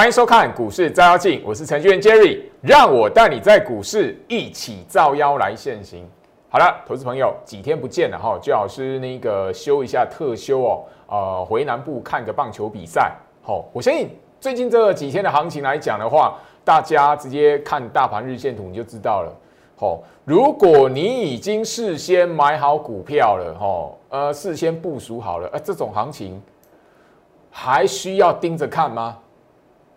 欢迎收看股市照妖镜，我是程序员 Jerry，让我带你在股市一起照妖来现行。好了，投资朋友，几天不见了哈，最好是那个休一下特休哦，呃，回南部看个棒球比赛。好，我相信最近这几天的行情来讲的话，大家直接看大盘日线图你就知道了。好，如果你已经事先买好股票了，哈，呃，事先部署好了，呃，这种行情还需要盯着看吗？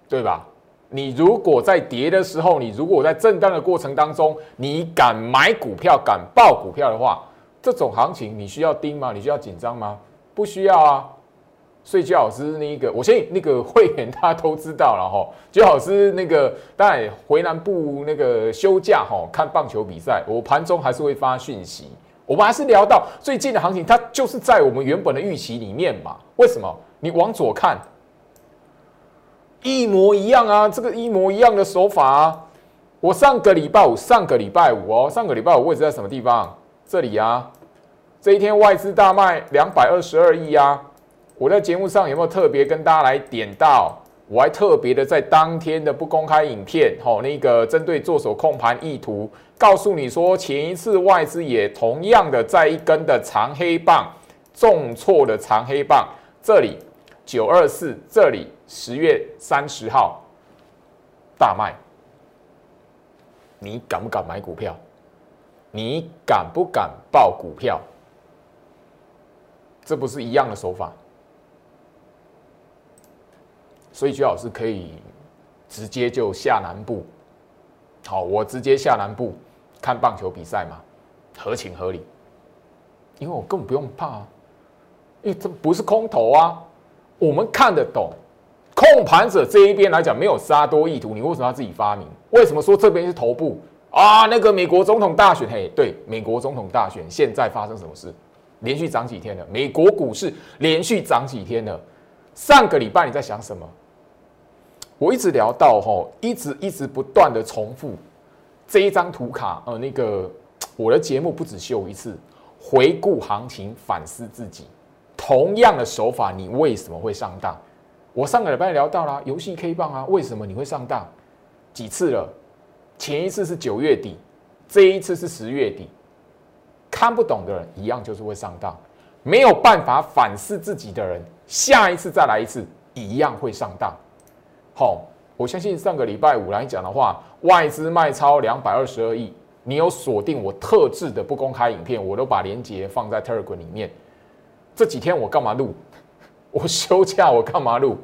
对吧？你如果在跌的时候，你如果在震荡的过程当中，你敢买股票、敢报股票的话，这种行情你需要盯吗？你需要紧张吗？不需要啊。所以，老师那个，我相信那个会员大家都知道了哈。就老师那个，当然回南部那个休假哈，看棒球比赛，我盘中还是会发讯息。我们还是聊到最近的行情，它就是在我们原本的预期里面嘛。为什么？你往左看。一模一样啊，这个一模一样的手法啊！我上个礼拜五，上个礼拜五哦，上个礼拜五位置在什么地方？这里啊，这一天外资大卖两百二十二亿啊！我在节目上有没有特别跟大家来点到？我还特别的在当天的不公开影片，吼，那个针对做手控盘意图，告诉你说，前一次外资也同样的在一根的长黑棒重挫的长黑棒，这里九二四，这里。十月三十号大卖，你敢不敢买股票？你敢不敢报股票？这不是一样的手法，所以最好是可以直接就下南部。好，我直接下南部看棒球比赛嘛，合情合理，因为我根本不用怕，因为这不是空头啊，我们看得懂。控盘者这一边来讲没有杀多意图，你为什么要自己发明？为什么说这边是头部啊？那个美国总统大选，嘿，对，美国总统大选现在发生什么事？连续涨几天了？美国股市连续涨几天了？上个礼拜你在想什么？我一直聊到吼，一直一直不断的重复这一张图卡，呃，那个我的节目不止秀一次，回顾行情，反思自己，同样的手法，你为什么会上当？我上个礼拜聊到了游戏 K 棒啊，为什么你会上当？几次了？前一次是九月底，这一次是十月底。看不懂的人一样就是会上当，没有办法反思自己的人，下一次再来一次一样会上当。好，我相信上个礼拜五来讲的话，外资卖超两百二十二亿，你有锁定我特制的不公开影片，我都把链接放在 Telegram 里面。这几天我干嘛录？我休假，我干嘛录？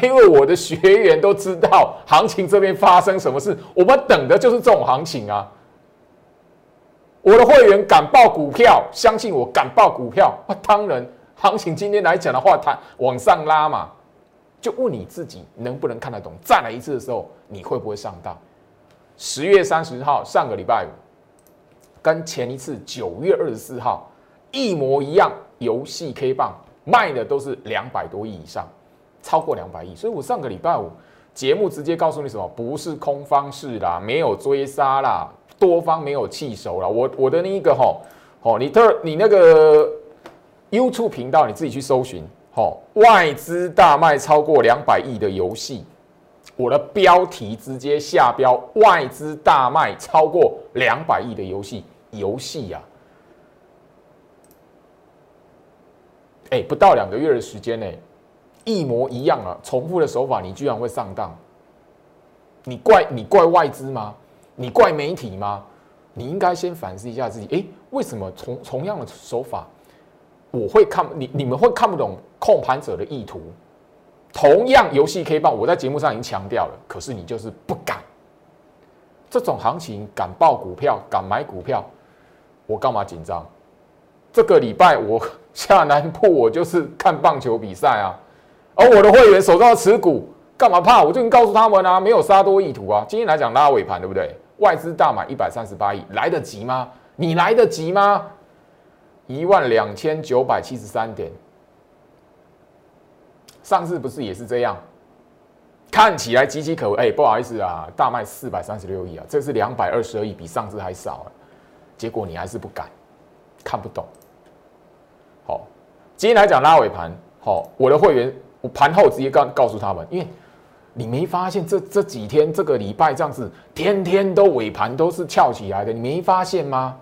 因为我的学员都知道行情这边发生什么事，我们等的就是这种行情啊。我的会员敢报股票，相信我敢报股票。那当然，行情今天来讲的话，它往上拉嘛，就问你自己能不能看得懂。再来一次的时候，你会不会上当？十月三十号，上个礼拜五，跟前一次九月二十四号一模一样，游戏 K 棒。卖的都是两百多亿以上，超过两百亿，所以我上个礼拜五节目直接告诉你什么？不是空方式啦，没有追杀啦，多方没有气手啦。我我的那一个吼吼，你特你那个 YouTube 频道你自己去搜寻吼，外资大卖超过两百亿的游戏，我的标题直接下标外资大卖超过两百亿的游戏游戏呀。哎，不到两个月的时间呢，一模一样啊，重复的手法，你居然会上当？你怪你怪外资吗？你怪媒体吗？你应该先反思一下自己。哎，为什么同同样的手法，我会看你你们会看不懂控盘者的意图？同样游戏 K 棒，我在节目上已经强调了，可是你就是不敢。这种行情敢报股票，敢买股票，我干嘛紧张？这个礼拜我。下南部我就是看棒球比赛啊，而我的会员手上持股干嘛怕？我就已经告诉他们啊，没有杀多意图啊。今天来讲拉尾盘对不对？外资大买一百三十八亿，来得及吗？你来得及吗？一万两千九百七十三点，上次不是也是这样？看起来岌岌可危。哎，不好意思啊，大卖四百三十六亿啊，这是两百二十二亿，比上次还少啊。结果你还是不敢，看不懂。今天来讲拉尾盘，好，我的会员我盘后直接告告诉他们，因为你没发现这这几天这个礼拜这样子，天天都尾盘都是翘起来的，你没发现吗？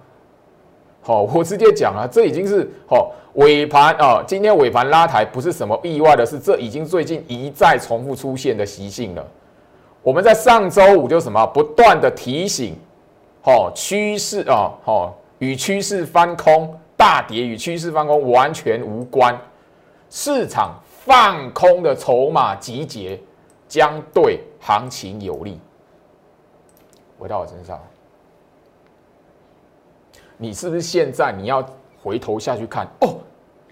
好，我直接讲啊，这已经是好尾盘啊，今天尾盘拉抬不是什么意外的事，这已经最近一再重复出现的习性了。我们在上周五就什么不断的提醒，好趋势啊，好与趋势翻空大跌与趋势翻空完全无关，市场放空的筹码集结。将对行情有利。回到我身上，你是不是现在你要回头下去看？哦，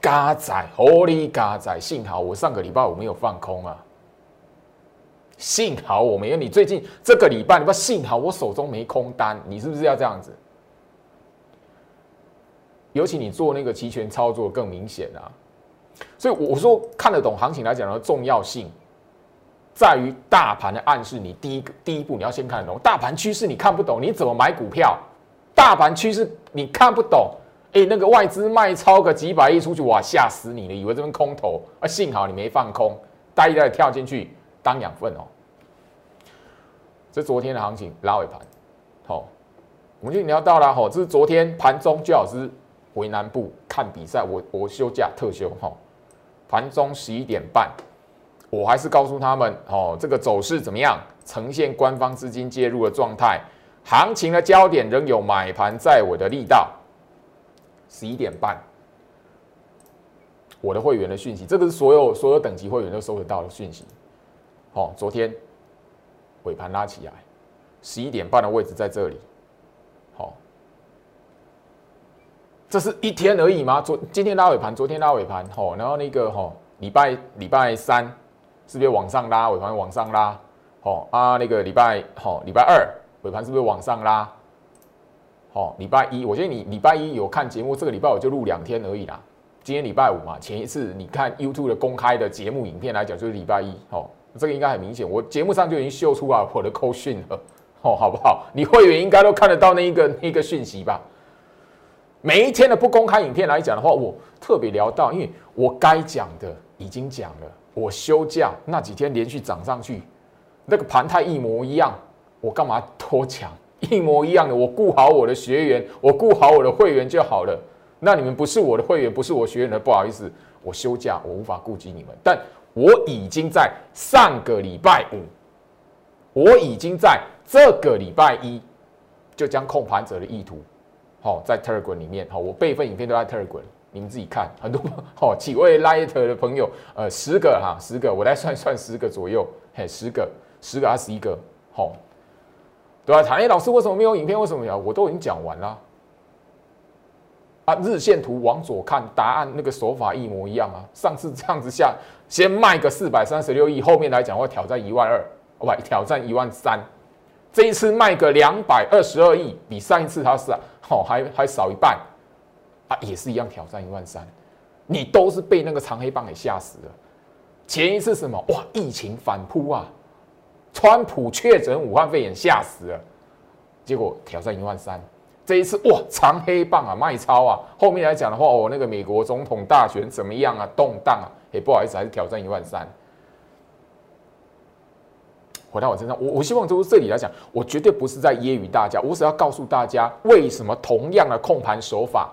嘎仔，火力嘎仔，幸好我上个礼拜我没有放空啊，幸好我没有。你最近这个礼拜，你不幸好我手中没空单，你是不是要这样子？尤其你做那个期权操作更明显啊。所以我说看得懂行情来讲的重要性。在于大盘的暗示，你第一个第一步你要先看懂大盘趋势，你看不懂，你怎么买股票？大盘趋势你看不懂，哎，那个外资卖超个几百亿出去，哇，吓死你了，以为这边空头啊，幸好你没放空，呆呆跳进去当养分哦。这昨天的行情拉尾盘，好，我们就聊到了哈，这是昨天盘中最好是回南部看比赛，我我休假特休哈，盘中十一点半。我还是告诉他们，哦，这个走势怎么样？呈现官方资金介入的状态，行情的焦点仍有买盘在我的力道。十一点半，我的会员的讯息，这个是所有所有等级会员都收得到的讯息。好，昨天尾盘拉起来，十一点半的位置在这里。好，这是一天而已吗？昨今天拉尾盘，昨天拉尾盘，吼，然后那个吼礼拜礼拜三。是不是往上拉？尾盘往上拉，吼啊。那个礼拜，吼礼拜二尾盘是不是往上拉？好，礼拜一，我觉得你礼拜一有看节目，这个礼拜我就录两天而已啦。今天礼拜五嘛，前一次你看 YouTube 的公开的节目影片来讲，就是礼拜一，好，这个应该很明显，我节目上就已经秀出啊我的扣讯了，哦，好不好？你会员应该都看得到那一个那个讯息吧？每一天的不公开影片来讲的话，我特别聊到，因为我该讲的已经讲了。我休假那几天连续涨上去，那个盘态一模一样，我干嘛多讲？一模一样的，我顾好我的学员，我顾好我的会员就好了。那你们不是我的会员，不是我学员的，不好意思，我休假，我无法顾及你们。但我已经在上个礼拜五，我已经在这个礼拜一，就将控盘者的意图，好在 Telegram 里面，好，我备份影片都在 Telegram。你们自己看，很多哦，几位 Light 的朋友，呃，十个哈，十个，我来算算十个左右，嘿，十个，十个还是一个，好，对吧？唐毅老师为什么没有影片？为什么有？我都已经讲完了。啊，日线图往左看，答案那个手法一模一样啊。上次这样子下，先卖个四百三十六亿，后面来讲会挑战一万二，哦不，挑战一万三。这一次卖个两百二十二亿，比上一次它是好还还少一半。啊，也是一样挑战一万三，你都是被那个长黑棒给吓死了。前一次什么哇，疫情反扑啊，川普确诊武汉肺炎吓死了，结果挑战一万三。这一次哇，长黑棒啊，卖超啊。后面来讲的话，哦，那个美国总统大选怎么样啊，动荡啊，也不好意思，还是挑战一万三。回到我身上，我我希望就是这里来讲，我绝对不是在揶揄大家，我只要告诉大家，为什么同样的控盘手法。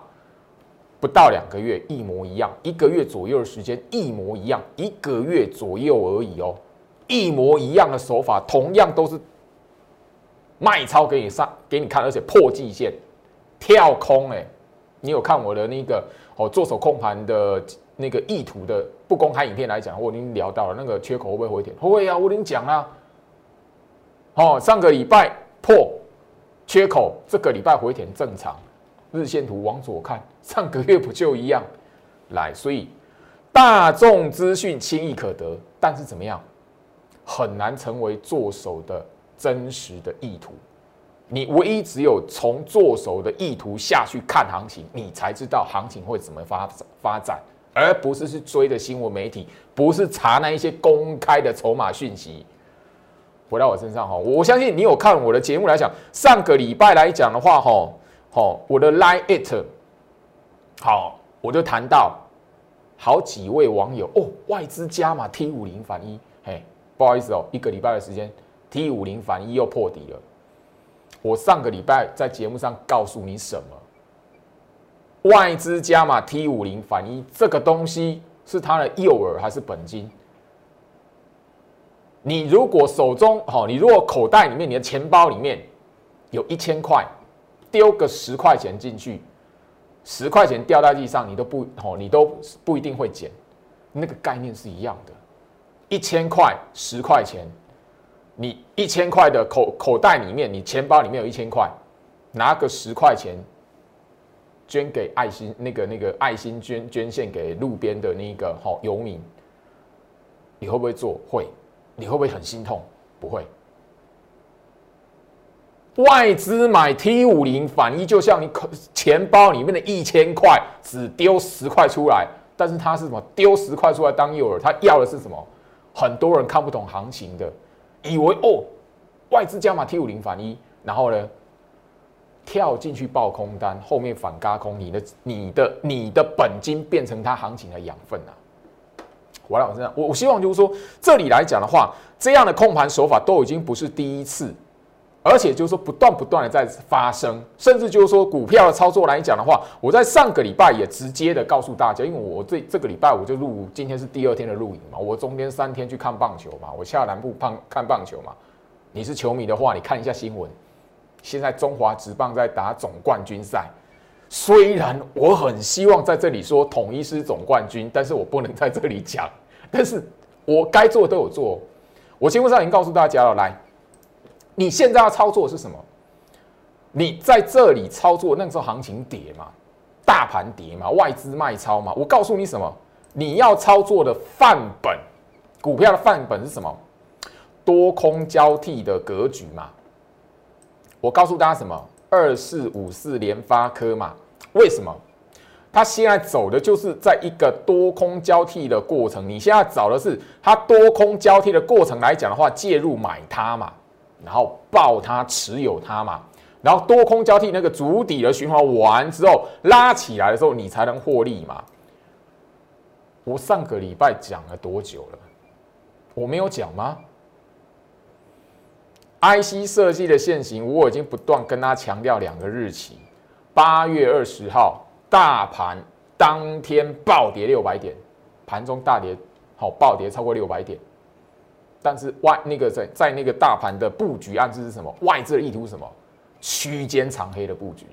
不到两个月，一模一样；一个月左右的时间，一模一样；一个月左右而已哦，一模一样的手法，同样都是卖超给你上给你看，而且破季线跳空哎，你有看我的那个哦做手控盘的那个意图的不公开影片来讲，我已经聊到了那个缺口会不会回填？会啊，我已经讲了。哦，上个礼拜破缺口，这个礼拜回填正常。日线图往左看，上个月不就一样？来，所以大众资讯轻易可得，但是怎么样，很难成为做手的真实的意图。你唯一只有从做手的意图下去看行情，你才知道行情会怎么发发展，而不是去追的新闻媒体，不是查那一些公开的筹码讯息。回到我身上哈，我相信你有看我的节目来讲，上个礼拜来讲的话哈。好，我的 line it，好，我就谈到好几位网友哦，外资加码 T 五零反一，嘿，不好意思哦，一个礼拜的时间，T 五零反一又破底了。我上个礼拜在节目上告诉你什么？外资加码 T 五零反一这个东西是它的诱饵还是本金？你如果手中好，你如果口袋里面你的钱包里面有一千块，丢个十块钱进去，十块钱掉在地上，你都不好，你都不一定会捡。那个概念是一样的，一千块十块钱，你一千块的口口袋里面，你钱包里面有一千块，拿个十块钱捐给爱心那个那个爱心捐捐献给路边的那个好游民，你会不会做？会，你会不会很心痛？不会。外资买 T 五零反一，就像你口钱包里面的一千块，只丢十块出来。但是他是什么？丢十块出来当诱饵，他要的是什么？很多人看不懂行情的，以为哦，外资加码 T 五零反一，然后呢，跳进去爆空单，后面反嘎空，你的、你的、你的本金变成它行情的养分啊！我来，我这样，我我希望就是说，这里来讲的话，这样的控盘手法都已经不是第一次。而且就是说，不断不断的在发生，甚至就是说，股票的操作来讲的话，我在上个礼拜也直接的告诉大家，因为我这这个礼拜我就录，今天是第二天的录影嘛，我中间三天去看棒球嘛，我下南部看看棒球嘛。你是球迷的话，你看一下新闻，现在中华职棒在打总冠军赛，虽然我很希望在这里说统一是总冠军，但是我不能在这里讲，但是我该做都有做，我节目上已经告诉大家了，来。你现在要操作是什么？你在这里操作，那个时候行情跌嘛，大盘跌嘛，外资卖超嘛。我告诉你什么？你要操作的范本，股票的范本是什么？多空交替的格局嘛。我告诉大家什么？二四五四联发科嘛。为什么？它现在走的就是在一个多空交替的过程。你现在找的是它多空交替的过程来讲的话，介入买它嘛。然后抱它持有它嘛，然后多空交替那个足底的循环完之后拉起来的时候，你才能获利嘛。我上个礼拜讲了多久了？我没有讲吗？IC 设计的现行，我已经不断跟他强调两个日期：八月二十号，大盘当天暴跌六百点，盘中大跌，好暴跌超过六百点。但是外那个在在那个大盘的布局暗示是什么？外资的意图是什么？区间长黑的布局。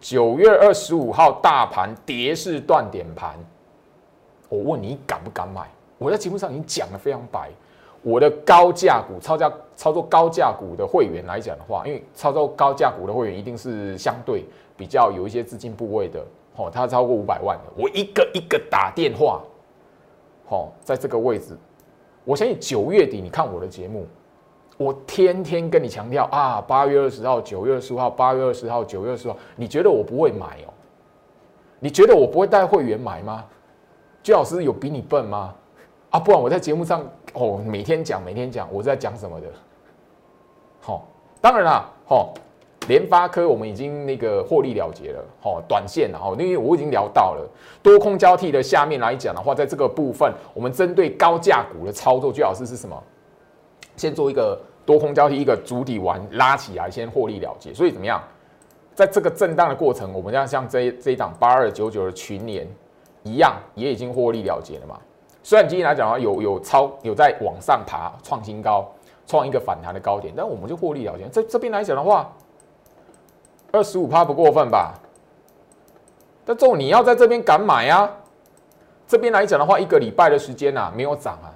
九月二十五号大盘跌势断点盘，我问你敢不敢买？我在节目上已经讲的非常白。我的高价股操价操作高价股的会员来讲的话，因为操作高价股的会员一定是相对比较有一些资金部位的，哦，他超过五百万的，我一个一个打电话，好，在这个位置。我相信九月底你看我的节目，我天天跟你强调啊，八月二十号、九月二十号、八月二十号、九月二十号，你觉得我不会买哦？你觉得我不会带会员买吗？居老师有比你笨吗？啊，不然我在节目上哦，每天讲，每天讲，我在讲什么的？好，当然啦，好。联发科我们已经那个获利了结了，哈，短线然后因为我已经聊到了多空交替的下面来讲的话，在这个部分，我们针对高价股的操作，最好是是什么？先做一个多空交替，一个主体完拉起来，先获利了结。所以怎么样？在这个震荡的过程，我们要像这这一档八二九九的群联一样，也已经获利了结了嘛。虽然今天来讲的话，有有超有在往上爬，创新高，创一个反弹的高点，但我们就获利了结。这这边来讲的话。二十五趴不过分吧？但这种你要在这边敢买啊？这边来讲的话，一个礼拜的时间呐，没有涨啊。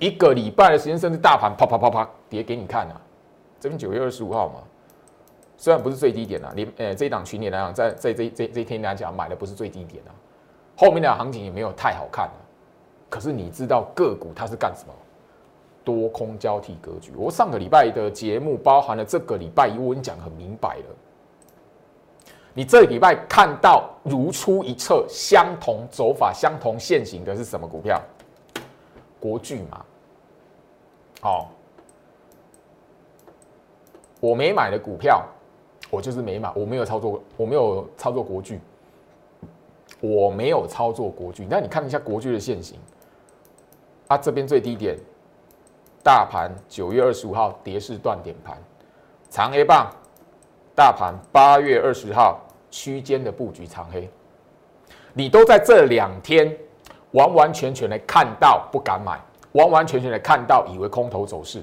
一个礼拜的时间，甚至大盘啪啪啪啪跌给你看啊。这边九月二十五号嘛，虽然不是最低点啊，你呃这一档群里来讲，在在这这这一天来讲买的不是最低点啊，后面的行情也没有太好看啊。可是你知道个股它是干什么？多空交替格局，我上个礼拜的节目包含了这个礼拜，我已经讲很明白了。你这礼拜看到如出一辙，相同走法、相同线型的是什么股票？国巨嘛。好，我没买的股票，我就是没买，我没有操作，我没有操作国巨，我没有操作国巨。那你看一下国巨的线型。啊，这边最低点，大盘九月二十五号跌势断点盘，长黑棒，大盘八月二十号区间的布局长黑，你都在这两天完完全全的看到不敢买，完完全全的看到以为空头走势，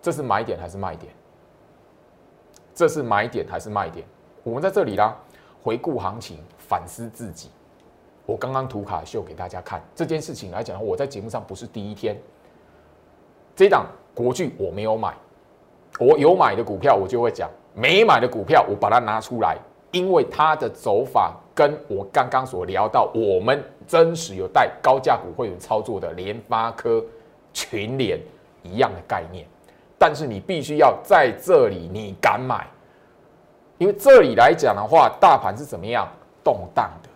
这是买点还是卖点？这是买点还是卖点？我们在这里啦，回顾行情，反思自己。我刚刚图卡秀给大家看这件事情来讲，我在节目上不是第一天。这档国巨我没有买，我有买的股票我就会讲，没买的股票我把它拿出来，因为它的走法跟我刚刚所聊到，我们真实有带高价股会员操作的联发科、群联一样的概念。但是你必须要在这里你敢买，因为这里来讲的话，大盘是怎么样动荡的？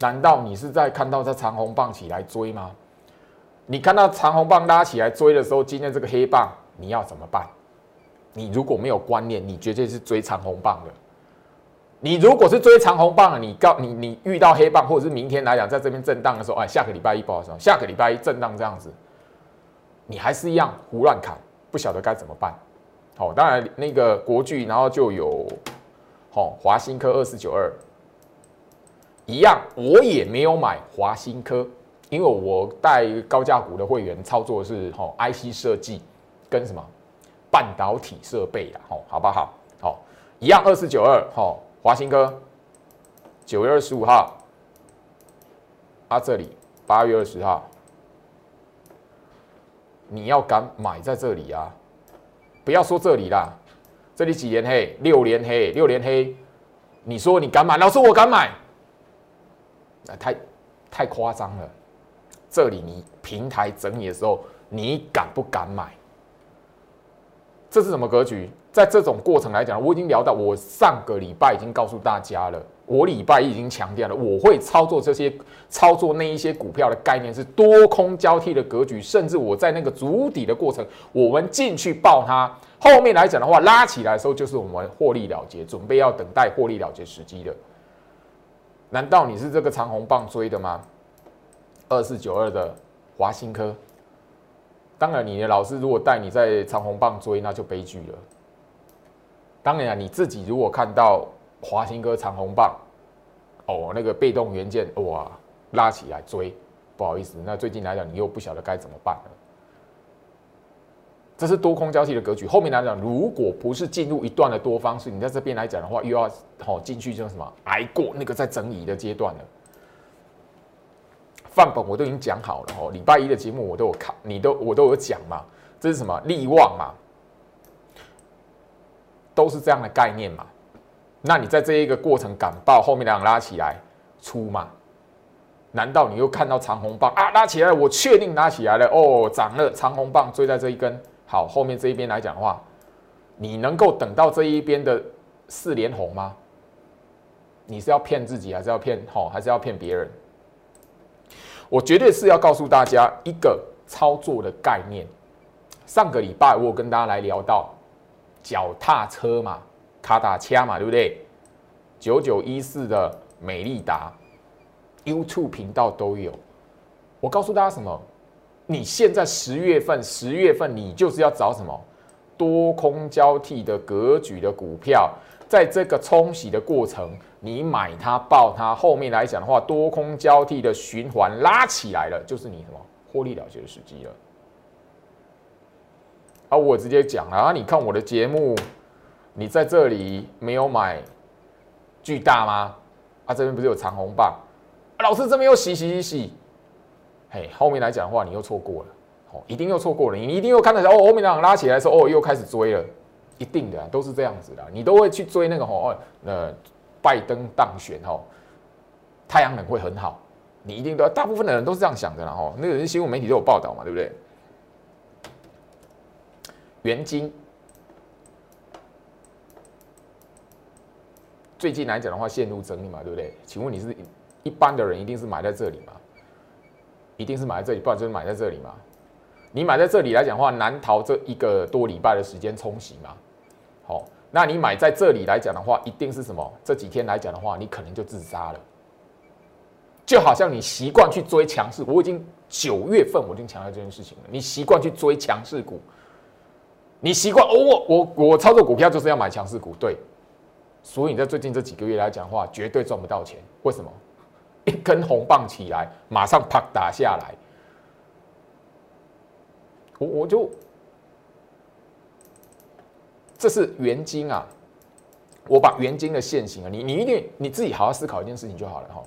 难道你是在看到这长红棒起来追吗？你看到长红棒拉起来追的时候，今天这个黑棒你要怎么办？你如果没有观念，你绝对是追长红棒的。你如果是追长红棒，你告你你遇到黑棒，或者是明天来讲在这边震荡的时候，哎，下个礼拜一不好说，下个礼拜一震荡这样子，你还是一样胡乱砍，不晓得该怎么办。好，当然那个国巨，然后就有好华新科二四九二。一样，我也没有买华新科，因为我带高价股的会员操作是吼 IC 设计跟什么半导体设备啦，吼好不好？好，一样二四九二，吼华新科九月二十五号，啊这里八月二十号，你要敢买在这里啊，不要说这里啦，这里几连黑，六连黑，六连黑，你说你敢买？老师我敢买。太太夸张了！这里你平台整理的时候，你敢不敢买？这是什么格局？在这种过程来讲，我已经聊到，我上个礼拜已经告诉大家了，我礼拜已经强调了，我会操作这些操作那一些股票的概念是多空交替的格局，甚至我在那个足底的过程，我们进去抱它，后面来讲的话，拉起来的时候就是我们获利了结，准备要等待获利了结时机的。难道你是这个长红棒追的吗？二四九二的华新科，当然你的老师如果带你在长红棒追，那就悲剧了。当然啊你自己如果看到华新科长红棒，哦，那个被动元件哇拉起来追，不好意思，那最近来讲你又不晓得该怎么办了。这是多空交替的格局。后面来讲，如果不是进入一段的多方式，你在这边来讲的话，又要好进去，就什么挨过那个在整理的阶段了。范本我都已经讲好了哦，礼拜一的节目我都有看，你都我都有讲嘛。这是什么利旺嘛？都是这样的概念嘛。那你在这一个过程感爆，后面两拉起来出嘛？难道你又看到长红棒啊拉起来？我确定拉起来了哦，涨了长红棒追在这一根。好，后面这一边来讲的话，你能够等到这一边的四连红吗？你是要骗自己，还是要骗好，还是要骗别人？我绝对是要告诉大家一个操作的概念。上个礼拜我有跟大家来聊到脚踏车嘛，卡打掐嘛，对不对？九九一四的美利达 YouTube 频道都有。我告诉大家什么？你现在十月份，十月份你就是要找什么多空交替的格局的股票，在这个冲洗的过程，你买它爆它，后面来讲的话，多空交替的循环拉起来了，就是你什么获利了结的时机了。啊，我直接讲了啊，你看我的节目，你在这里没有买巨大吗？啊，这边不是有长红棒？老师这边又洗洗洗洗。嘿，后面来讲的话，你又错过了，哦，一定又错过了，你一定又看到哦，后面两拉起来的时候，哦，又开始追了，一定的，都是这样子的，你都会去追那个哦，呃，拜登当选哦，太阳能会很好，你一定都，大部分的人都是这样想的啦，哦，那个人新闻媒体都有报道嘛，对不对？元金最近来讲的话，陷入整理嘛，对不对？请问你是一般的人，一定是买在这里吗？一定是买在这里，不然就是买在这里嘛。你买在这里来讲的话，难逃这一个多礼拜的时间冲洗嘛。好，那你买在这里来讲的话，一定是什么？这几天来讲的话，你可能就自杀了，就好像你习惯去追强势，我已经九月份我已经强调这件事情了。你习惯去追强势股，你习惯哦，我我我操作股票就是要买强势股，对。所以你在最近这几个月来讲的话，绝对赚不到钱。为什么？一根红棒起来，马上啪打下来。我我就，这是原金啊！我把原金的现形啊，你你一定你自己好好思考一件事情就好了哈。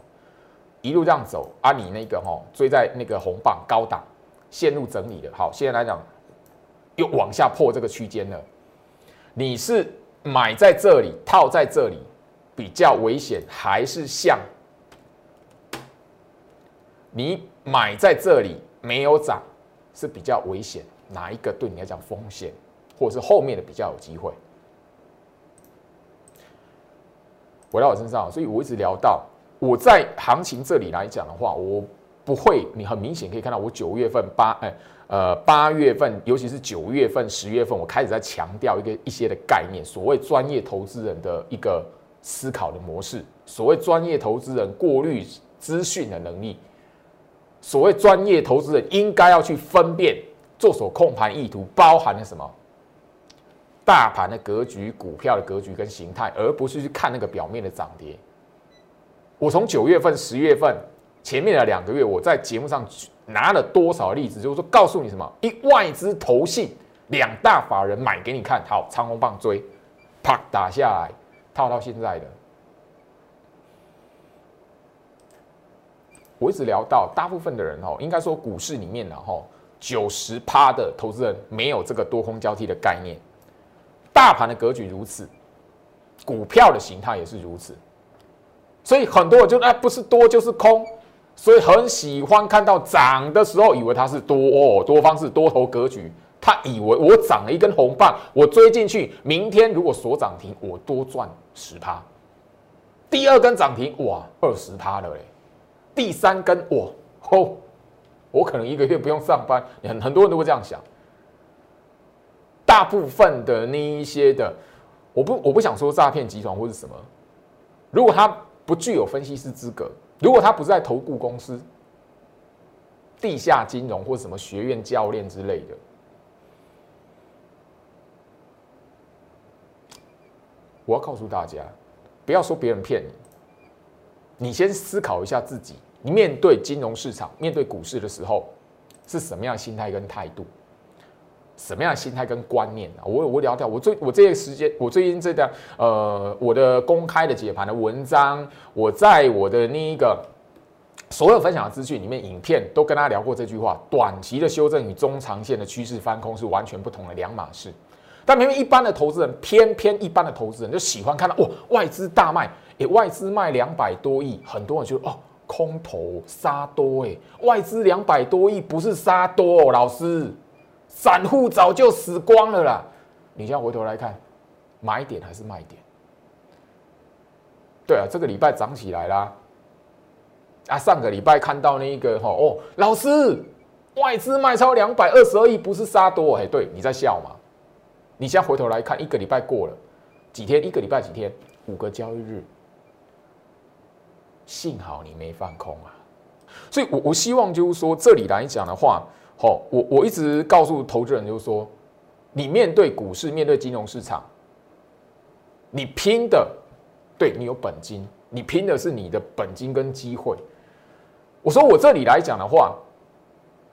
一路这样走啊，你那个哈追在那个红棒高档陷入整理的，好，现在来讲又往下破这个区间了，你是？买在这里，套在这里比较危险，还是像你买在这里没有涨是比较危险？哪一个对你来讲风险，或者是后面的比较有机会？回到我身上，所以我一直聊到我在行情这里来讲的话，我不会，你很明显可以看到我九月份八哎。呃，八月份，尤其是九月份、十月份，我开始在强调一个一些的概念，所谓专业投资人的一个思考的模式，所谓专业投资人过滤资讯的能力，所谓专业投资人应该要去分辨做手控盘意图包含了什么，大盘的格局、股票的格局跟形态，而不是去看那个表面的涨跌。我从九月份、十月份前面的两个月，我在节目上。拿了多少例子？就是说，告诉你什么？一外资投信两大法人买给你看好，长虹棒追，啪打下来，套到现在的。我一直聊到，大部分的人哦，应该说股市里面呢，哈，九十趴的投资人没有这个多空交替的概念。大盘的格局如此，股票的形态也是如此，所以很多人就哎，不是多就是空。所以很喜欢看到涨的时候，以为它是多哦，多方是多头格局。他以为我涨了一根红棒，我追进去，明天如果锁涨停，我多赚十趴。第二根涨停，哇，二十趴了嘞。第三根，我，吼，我可能一个月不用上班。很很多人都会这样想。大部分的那一些的，我不我不想说诈骗集团或是什么，如果他不具有分析师资格。如果他不是在投顾公司、地下金融或什么学院教练之类的，我要告诉大家，不要说别人骗你，你先思考一下自己，你面对金融市场、面对股市的时候，是什么样心态跟态度？什么样的心态跟观念啊？我我聊掉，我最我这些时间，我最近这段呃，我的公开的解盘的文章，我在我的那一个所有分享的资讯里面，影片都跟大家聊过这句话：短期的修正与中长线的趋势翻空是完全不同的两码事。但偏偏一般的投资人，偏偏一般的投资人就喜欢看到哇，外资大卖，诶，外资卖两百多亿，很多人就哦，空头杀多，诶，外资两百多亿不是杀多哦，老师。散户早就死光了啦！你现在回头来看，买点还是卖点？对啊，这个礼拜涨起来啦！啊，上个礼拜看到那个哈哦，老师，外资卖超两百二十二亿，不是杀多哎？对，你在笑吗？你现在回头来看，一个礼拜过了几天？一个礼拜几天？五个交易日，幸好你没放空啊！所以，我我希望就是说，这里来讲的话。好，我我一直告诉投资人，就是说，你面对股市，面对金融市场，你拼的，对你有本金，你拼的是你的本金跟机会。我说我这里来讲的话，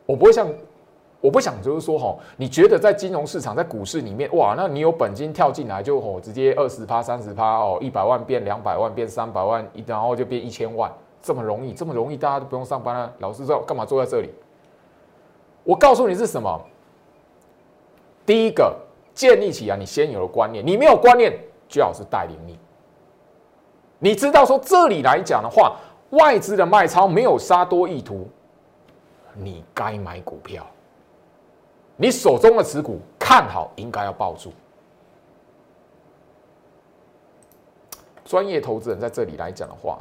我不会像，我不想就是说，哈，你觉得在金融市场，在股市里面，哇，那你有本金跳进来就吼，直接二十趴、三十趴哦，一百万变两百万，变三百万，一然后就变一千万，这么容易，这么容易，大家都不用上班了。老师说，干嘛坐在这里？我告诉你是什么？第一个建立起来你先有的观念，你没有观念，最好是带领你。你知道说这里来讲的话，外资的卖超没有杀多意图，你该买股票。你手中的持股看好，应该要抱住。专业投资人在这里来讲的话，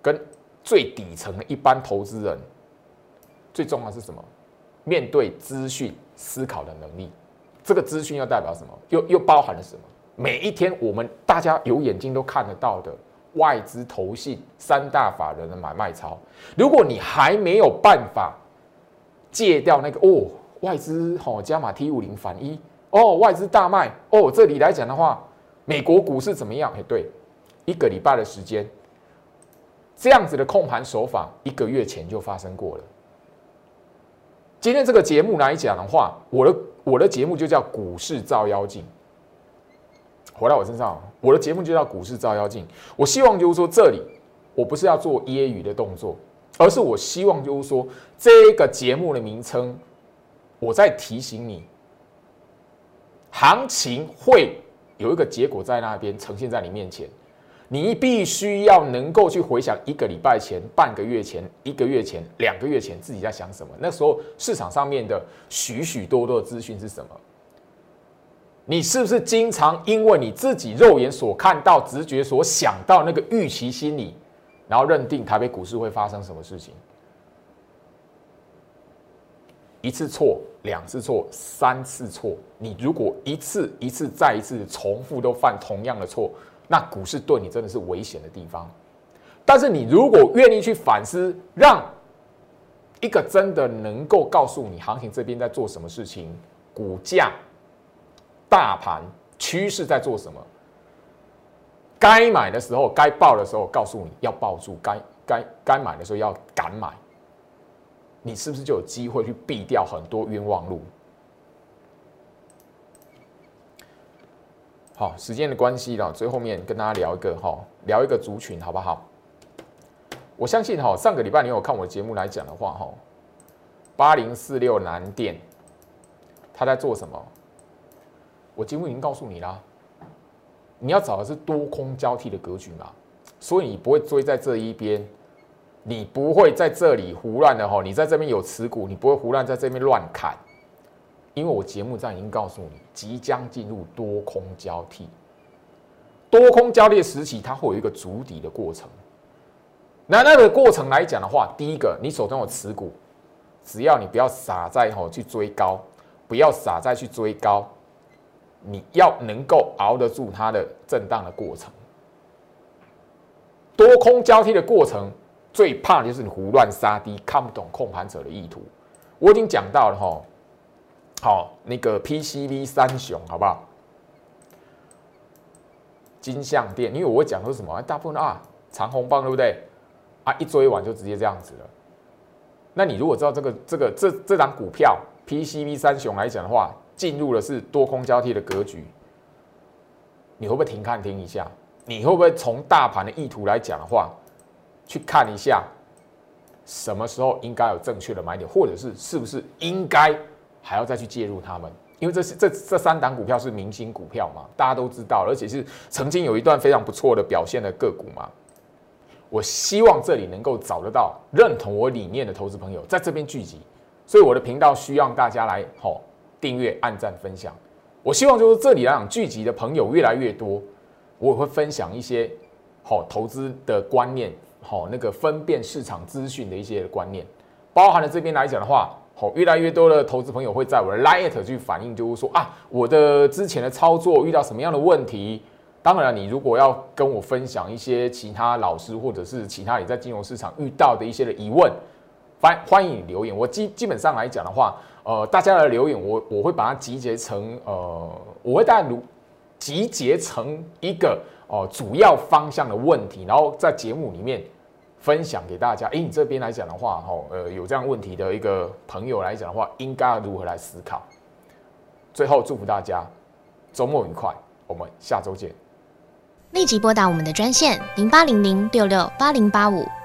跟最底层的一般投资人，最重要的是什么？面对资讯思考的能力，这个资讯要代表什么？又又包含了什么？每一天我们大家有眼睛都看得到的外资、投信三大法人的买卖操。如果你还没有办法戒掉那个哦，外资吼加码 T 五零反一哦，外资大卖哦，这里来讲的话，美国股市怎么样？哎，对，一个礼拜的时间，这样子的控盘手法，一个月前就发生过了。今天这个节目来讲的话，我的我的节目就叫股市照妖镜。回到我身上，我的节目就叫股市照妖镜。我希望就是说，这里我不是要做揶揄的动作，而是我希望就是说，这个节目的名称，我在提醒你，行情会有一个结果在那边呈现在你面前，你必须要能够去回想一个礼拜前、半个月前、一个月前、两个月前自己在想什么，那时候市场上面的许许多多的资讯是什么。你是不是经常因为你自己肉眼所看到、直觉所想到那个预期心理，然后认定台北股市会发生什么事情？一次错，两次错，三次错。你如果一次一次再一次重复都犯同样的错，那股市对你真的是危险的地方。但是你如果愿意去反思，让一个真的能够告诉你行情这边在做什么事情，股价。大盘趋势在做什么？该买的时候，该报的时候，告诉你要抱住；该该该买的时候要敢买。你是不是就有机会去避掉很多冤枉路？好，时间的关系了，最后面跟大家聊一个哈，聊一个族群好不好？我相信哈，上个礼拜你有看我的节目来讲的话哈，八零四六南电，他在做什么？我节目已经告诉你啦，你要找的是多空交替的格局嘛，所以你不会追在这一边，你不会在这里胡乱的吼，你在这边有持股，你不会胡乱在这边乱砍，因为我节目上已经告诉你，即将进入多空交替，多空交替时期，它会有一个筑底的过程。那那个过程来讲的话，第一个，你手中有持股，只要你不要傻在吼去追高，不要傻在去追高。你要能够熬得住它的震荡的过程，多空交替的过程，最怕的就是你胡乱杀低，看不懂控盘者的意图。我已经讲到了哈，好那个 PCV 三雄，好不好？金相店，因为我讲的是什么？大部分啊长红棒，对不对？啊，一追完就直接这样子了。那你如果知道这个这个这这张股票 PCV 三雄来讲的话，进入的是多空交替的格局，你会不会停看听一下？你会不会从大盘的意图来讲的话，去看一下什么时候应该有正确的买点，或者是是不是应该还要再去介入他们？因为这是这这三档股票是明星股票嘛，大家都知道，而且是曾经有一段非常不错的表现的个股嘛。我希望这里能够找得到认同我理念的投资朋友在这边聚集，所以我的频道需要大家来吼。订阅、按赞、分享，我希望就是这里来讲聚集的朋友越来越多，我也会分享一些好投资的观念，好那个分辨市场资讯的一些观念，包含了这边来讲的话，好越来越多的投资朋友会在我的 Light 去反映，就是说啊，我的之前的操作遇到什么样的问题？当然，你如果要跟我分享一些其他老师或者是其他你在金融市场遇到的一些的疑问，欢欢迎你留言。我基基本上来讲的话。呃，大家的留言，我我会把它集结成呃，我会大概如集结成一个哦主要方向的问题，然后在节目里面分享给大家。哎，你这边来讲的话，哈，呃，有这样问题的一个朋友来讲的话，应该如何来思考？最后祝福大家周末愉快，我们下周见。立即拨打我们的专线零八零零六六八零八五。